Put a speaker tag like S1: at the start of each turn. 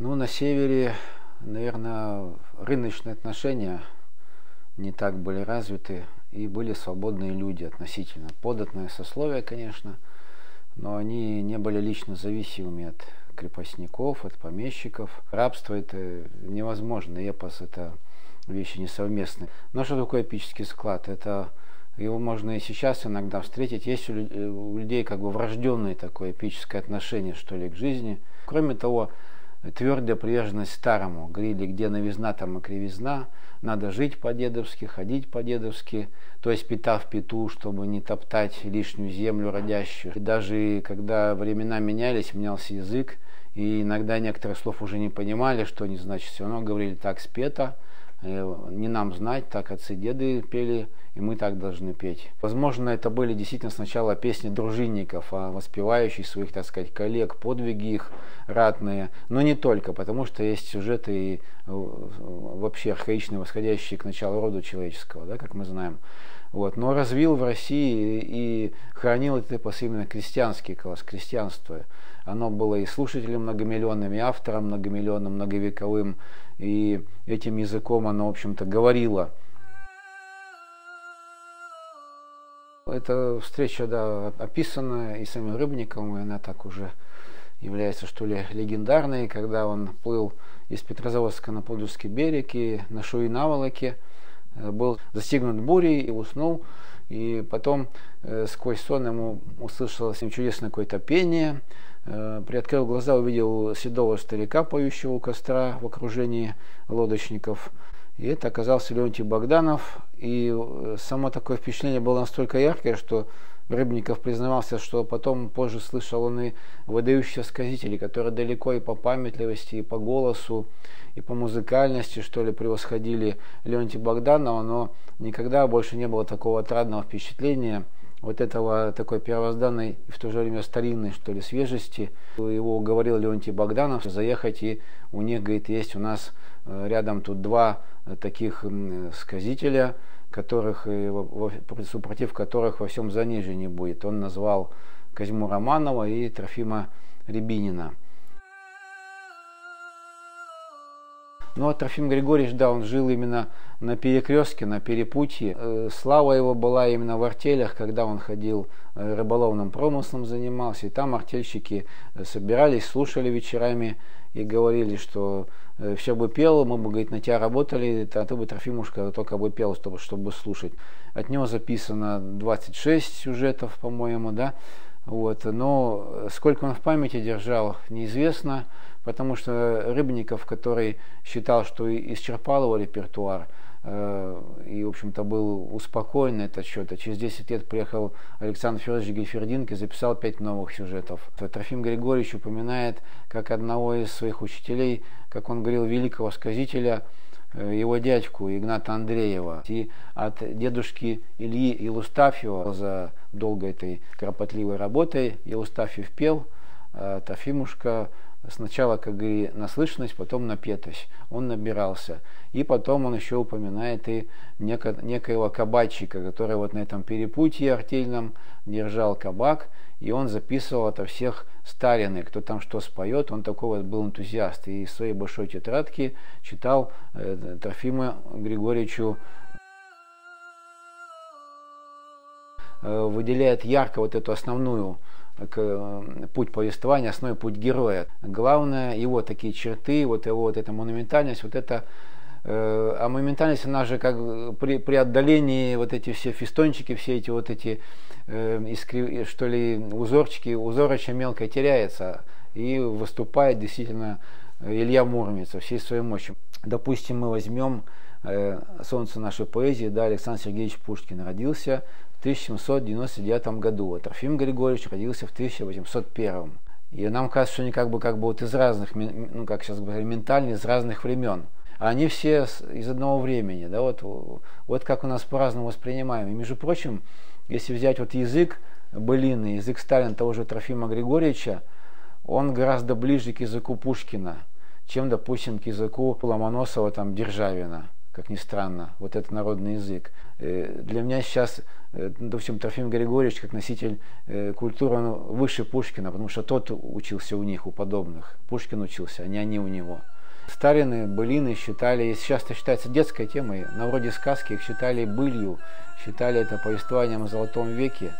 S1: Ну, на севере, наверное, рыночные отношения не так были развиты, и были свободные люди относительно. Податное сословие, конечно, но они не были лично зависимыми от крепостников, от помещиков. Рабство это невозможно, эпос это вещи несовместные. Но что такое эпический склад? Это его можно и сейчас иногда встретить. Есть у людей как бы врожденное такое эпическое отношение, что ли, к жизни. Кроме того, твердая приверженность старому. Говорили, где новизна, там и кривизна. Надо жить по-дедовски, ходить по-дедовски, то есть пита в пету, чтобы не топтать лишнюю землю родящую. И даже когда времена менялись, менялся язык, и иногда некоторых слов уже не понимали, что они значат. Все равно говорили так спето, э, не нам знать, так отцы деды пели, и мы так должны петь. Возможно, это были действительно сначала песни дружинников, а воспевающих своих, так сказать, коллег, подвиги их ратные, но не только, потому что есть сюжеты и э, вообще архаичные, восходящие к началу рода человеческого, да, как мы знаем. Вот. Но развил в России и хранил это эпос именно крестьянский класс, крестьянство. Оно было и слушателем многомиллионным, и автором многомиллионным, многовековым, и этим языком оно, в общем-то, говорило Эта встреча, да, описана и самим Рыбником, и она так уже является, что ли, легендарной, когда он плыл из Петрозаводска на Подольский берег и на Шуи-Наволоке э, был застигнут бурей и уснул. И потом э, сквозь сон ему услышалось чудесное какое-то пение. Э, приоткрыл глаза, увидел седого старика, поющего у костра в окружении лодочников. И это оказался Леонтий Богданов. И э, само такое впечатление было настолько яркое, что Рыбников признавался, что потом позже слышал он и выдающихся сказителей, которые далеко и по памятливости, и по голосу, и по музыкальности, что ли, превосходили Леонтия Богданова, но никогда больше не было такого отрадного впечатления, вот этого такой первозданной и в то же время старинной, что ли, свежести. Его уговорил Леонтий Богданов заехать, и у них, говорит, есть у нас э, рядом тут два таких сказителя, которых, супротив которых во всем занижении будет. Он назвал Козьму Романова и Трофима Рябинина. Ну а Трофим Григорьевич, да, он жил именно на перекрестке, на перепутье. Э, слава его была именно в артелях, когда он ходил э, рыболовным промыслом занимался. И там артельщики э, собирались, слушали вечерами и говорили, что все бы пел, мы бы, говорит, на тебя работали, а ты бы, Трофимушка, только бы пел, чтобы, чтобы слушать. От него записано 26 сюжетов, по-моему, да. Вот. Но сколько он в памяти держал, неизвестно потому что Рыбников, который считал, что исчерпал его репертуар, э, и, в общем-то, был успокоен на этот счет. А через 10 лет приехал Александр Федорович Гельфердинг и записал пять новых сюжетов. Трофим Григорьевич упоминает, как одного из своих учителей, как он говорил, великого сказителя, э, его дядьку Игната Андреева. И от дедушки Ильи Илустафьева за долгой этой кропотливой работой Илустафьев пел, а Трофимушка сначала как бы наслышанность, потом напетость. Он набирался. И потом он еще упоминает и неко, некоего кабачика, который вот на этом перепутье артельном держал кабак, и он записывал это всех старины, кто там что споет, он такой вот был энтузиаст. И из своей большой тетрадки читал э, Трофима Григорьевичу э, выделяет ярко вот эту основную к, путь повествования, основной путь героя. Главное его такие черты, вот его вот эта монументальность, вот это э, а моментальность, она же как при, при отдалении вот эти все фистончики, все эти вот эти э, искри, что ли узорчики, узороча мелко теряется и выступает действительно Илья Муромец во всей своей мощи. Допустим, мы возьмем э, солнце нашей поэзии, да, Александр Сергеевич Пушкин родился 1799 году, а Трофим Григорьевич родился в 1801. И нам кажется, что они как бы, как бы вот из разных, ну как сейчас говорят, ментально из разных времен. А они все из одного времени, да, вот, вот как у нас по-разному воспринимаем. И, между прочим, если взять вот язык былины, язык Сталина того же Трофима Григорьевича, он гораздо ближе к языку Пушкина, чем, допустим, к языку Ломоносова, там, Державина. Как ни странно, вот этот народный язык. Э, для меня сейчас, э, допустим, Трофим Григорьевич, как носитель э, культуры, он выше Пушкина, потому что тот учился у них, у подобных. Пушкин учился, а не они у него. Сталины, былины считали, сейчас это считается детской темой, на вроде сказки их считали былью, считали это повествованием о Золотом веке.